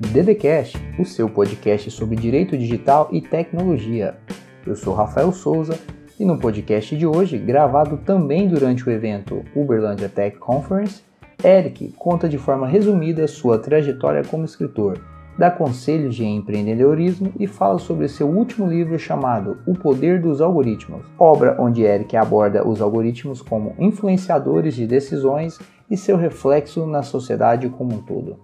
DDCast, o seu podcast sobre direito digital e tecnologia. Eu sou Rafael Souza e no podcast de hoje, gravado também durante o evento Uberlândia Tech Conference, Eric conta de forma resumida sua trajetória como escritor, dá conselhos de empreendedorismo e fala sobre seu último livro chamado O Poder dos Algoritmos, obra onde Eric aborda os algoritmos como influenciadores de decisões e seu reflexo na sociedade como um todo.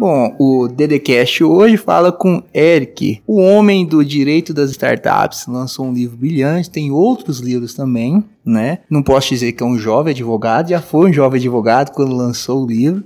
Bom, o DDCast hoje fala com Eric, o homem do direito das startups. Lançou um livro brilhante, tem outros livros também, né? Não posso dizer que é um jovem advogado, já foi um jovem advogado quando lançou o livro.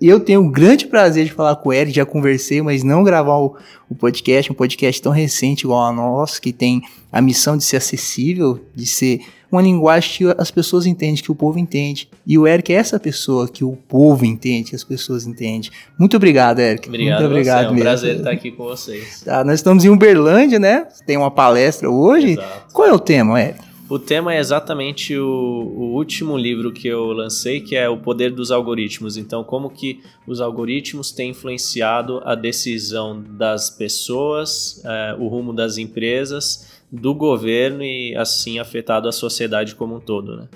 Eu tenho o grande prazer de falar com o Eric, já conversei, mas não gravar o, o, podcast, um podcast tão recente igual a nosso, que tem a missão de ser acessível, de ser uma linguagem que as pessoas entendem, que o povo entende. E o Eric é essa pessoa que o povo entende, que as pessoas entendem. Muito obrigado, Eric. Obrigado, Muito obrigado você. É um mesmo. prazer estar aqui com vocês. Tá, nós estamos em Uberlândia, né? Tem uma palestra hoje. Exato. Qual é o tema, Eric? O tema é exatamente o, o, último livro que eu lancei, que é O Poder dos Algoritmos. Então, como que os algoritmos têm influenciado a decisão das pessoas, é, o rumo das empresas, do governo e assim afetado a sociedade como um todo, né?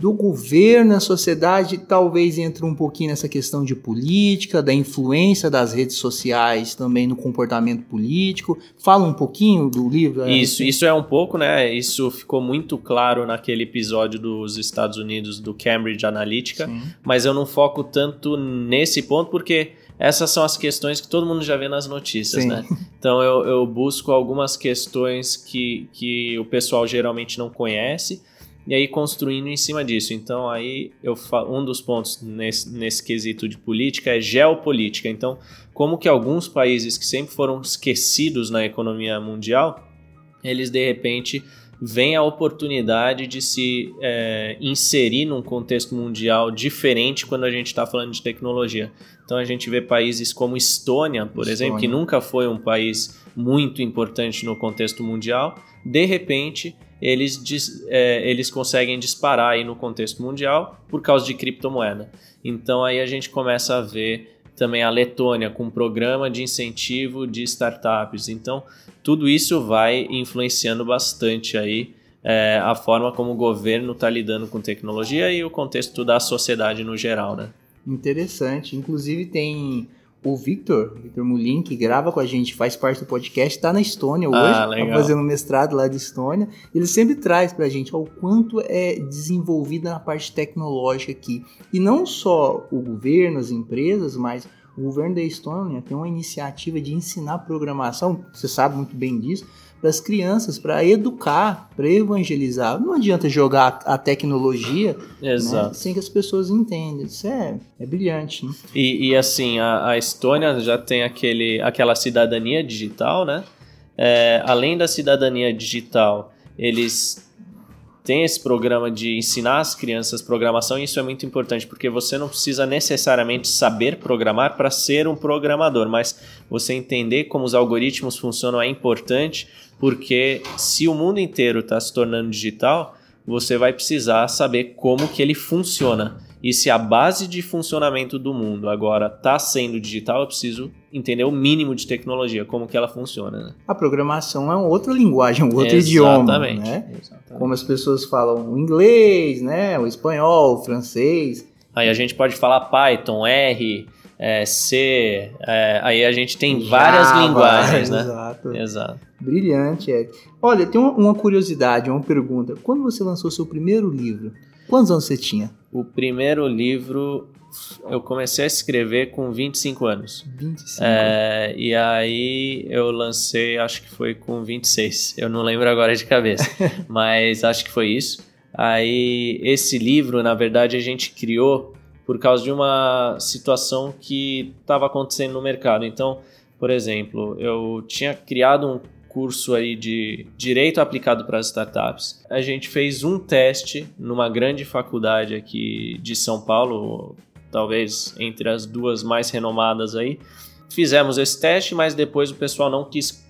Do governo, a sociedade talvez entra um pouquinho nessa questão de política, da influência das redes sociais também no comportamento político. Fala um pouquinho do livro. É, isso, isso é um pouco, né? Isso ficou muito claro naquele episódio dos Estados Unidos do Cambridge Analytica, Sim. mas eu não foco tanto nesse ponto porque essas são as questões que todo mundo já vê nas notícias, Sim. né? Então eu, eu busco algumas questões que, que o pessoal geralmente não conhece e aí construindo em cima disso. Então aí eu um dos pontos nesse, nesse quesito de política é geopolítica. Então, como que alguns países que sempre foram esquecidos na economia mundial, eles de repente veem a oportunidade de se é, inserir num contexto mundial diferente quando a gente está falando de tecnologia. Então a gente vê países como Estônia, por Estônia. exemplo, que nunca foi um país muito importante no contexto mundial, de repente eles, é, eles conseguem disparar aí no contexto mundial por causa de criptomoeda. Então aí a gente começa a ver também a Letônia com um programa de incentivo de startups. Então tudo isso vai influenciando bastante aí é, a forma como o governo está lidando com tecnologia e o contexto da sociedade no geral, né? Interessante. Inclusive tem o Victor, Victor Mulin, que grava com a gente, faz parte do podcast, está na Estônia ah, hoje, está fazendo mestrado lá de Estônia. Ele sempre traz para a gente ó, o quanto é desenvolvida na parte tecnológica aqui. E não só o governo, as empresas, mas o governo da Estônia tem uma iniciativa de ensinar programação, você sabe muito bem disso, para as crianças, para educar, para evangelizar. Não adianta jogar a tecnologia né, sem que as pessoas entendam. Isso é, é brilhante. Né? E, e, assim, a, a, Estônia já tem aquele, aquela cidadania digital, né? É, além da cidadania digital, eles têm esse programa de ensinar as crianças programação e isso é muito importante porque você não precisa necessariamente saber programar para ser um programador, mas você entender como os algoritmos funcionam é importante porque se o mundo inteiro está se tornando digital, você vai precisar saber como que ele funciona. E se a base de funcionamento do mundo agora está sendo digital, eu preciso entender o mínimo de tecnologia, como que ela funciona. Né? A programação é outra linguagem, um outro Exatamente. idioma, né? Exatamente. Como as pessoas falam o inglês, né? O espanhol, o francês. Aí a gente pode falar Python, R, é, C, é, aí a gente tem Java, várias linguagens, né? Exato. Exato. Brilhante, Eric. Olha, tem uma, uma, curiosidade, uma pergunta. Quando você lançou seu primeiro livro, quantos anos você tinha? O primeiro livro eu comecei a escrever com 25 anos. 25. É, e aí eu lancei, acho que foi com 26. Eu não lembro agora de cabeça, mas acho que foi isso. Aí esse livro, na verdade, a gente criou por causa de uma situação que estava acontecendo no mercado. Então, por exemplo, eu tinha criado um curso aí de direito aplicado para as startups. A gente fez um teste numa grande faculdade aqui de São Paulo, talvez entre as duas mais renomadas aí. Fizemos esse teste, mas depois o pessoal não quis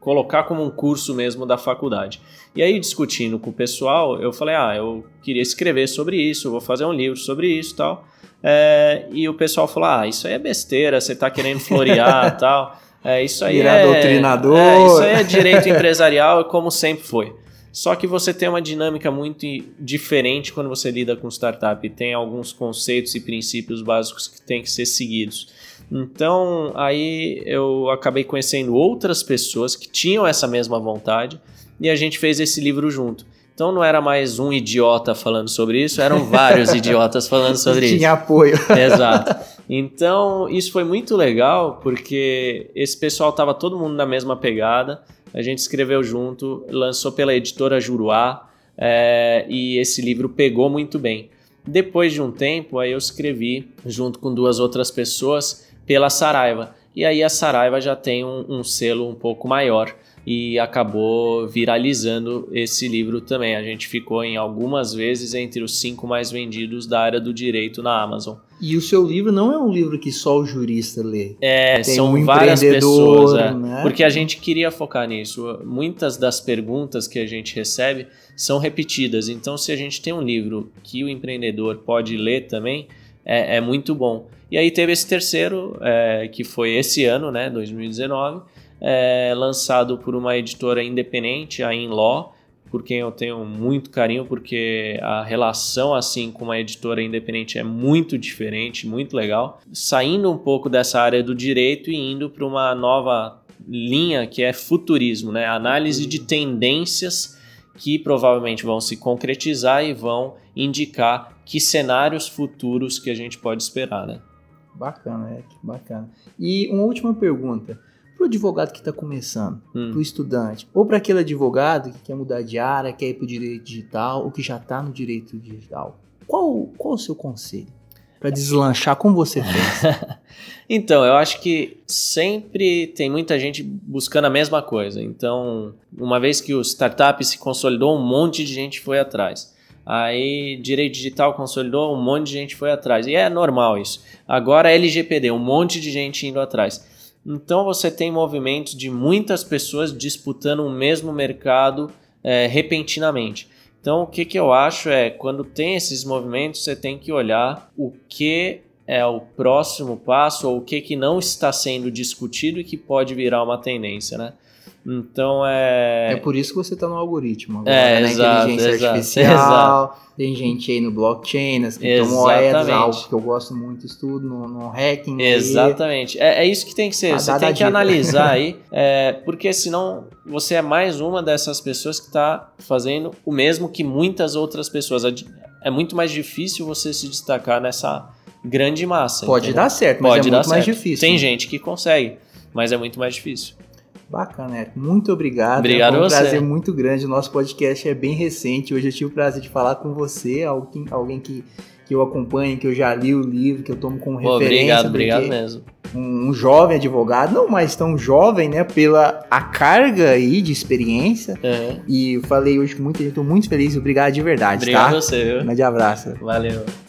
colocar como um curso mesmo da faculdade. E aí, discutindo com o pessoal, eu falei: ah, eu queria escrever sobre isso, vou fazer um livro sobre isso tal. É, e o pessoal falou: ah, isso aí é besteira, você está querendo florear e tal. É, isso aí Virar é, doutrinador. É, isso aí é direito empresarial, como sempre foi. Só que você tem uma dinâmica muito diferente quando você lida com startup. Tem alguns conceitos e princípios básicos que têm que ser seguidos. Então, aí eu acabei conhecendo outras pessoas que tinham essa mesma vontade e a gente fez esse livro junto. Então não era mais um idiota falando sobre isso, eram vários idiotas falando sobre isso. Tinha apoio. Exato. Então isso foi muito legal porque esse pessoal estava todo mundo na mesma pegada. A gente escreveu junto, lançou pela editora Juruá é, e esse livro pegou muito bem. Depois de um tempo, aí eu escrevi junto com duas outras pessoas pela Saraiva. E aí a Saraiva já tem um, um selo um pouco maior e acabou viralizando esse livro também. A gente ficou em algumas vezes entre os cinco mais vendidos da área do direito na Amazon. E o seu livro não é um livro que só o jurista lê. É, Tem são um várias pessoas. É, né? Porque a gente queria focar nisso. Muitas das perguntas que a gente recebe são repetidas. Então, se a gente tem um livro que o empreendedor pode ler também, é, é muito bom. E aí teve esse terceiro, é, que foi esse ano, né, 2019 é, lançado por uma editora independente, a Inlaw, por quem eu tenho muito carinho, porque a relação assim com uma editora independente é muito diferente, muito legal. Saindo um pouco dessa área do direito e indo para uma nova linha que é futurismo, né? Análise de tendências que provavelmente vão se concretizar e vão indicar que cenários futuros que a gente pode esperar, né? Bacana, é, bacana. E uma última pergunta para o advogado que está começando, hum. para o estudante, ou para aquele advogado que quer mudar de área, quer ir para o direito digital, ou que já está no direito digital. Qual, qual o seu conselho para deslanchar como você fez? então, eu acho que sempre tem muita gente buscando a mesma coisa. Então, uma vez que o startup se consolidou, um monte de gente foi atrás. Aí, direito digital consolidou, um monte de gente foi atrás. E é normal isso. Agora, LGPD, um monte de gente indo atrás. Então você tem movimentos de muitas pessoas disputando o mesmo mercado é, repentinamente. Então o que, que eu acho é quando tem esses movimentos você tem que olhar o que é o próximo passo ou o que, que não está sendo discutido e que pode virar uma tendência, né? Então é. É por isso que você está no algoritmo agora, é, na exato, inteligência exato, artificial. Exato. Tem gente aí no blockchain, nas criptomoedas, algo que eu gosto muito, estudo no, no hacking. Exatamente. É, é, isso que tem que ser. Você tem que analisar aí, é, porque senão você é mais uma dessas pessoas que está fazendo o mesmo que muitas outras pessoas. É muito mais difícil você se destacar nessa grande massa. Pode entendeu? dar certo, mas Pode é muito mais difícil. Tem né? gente que consegue, mas é muito mais difícil. Bacana, Eric. Muito obrigado. Obrigado é um prazer muito grande. O nosso podcast é bem recente. Hoje eu tive o prazer de falar com você, alguém, alguém que, que eu acompanho, que eu já li o livro, que eu tomo como Pô, referência. Obrigado, obrigado mesmo. Um, um, jovem advogado, não mais tão jovem, né? Pela a carga aí de experiência. Uhum. E falei hoje gente, estou muito feliz. Obrigado de verdade, obrigado tá? a você, viu? Um grande abraço. Valeu.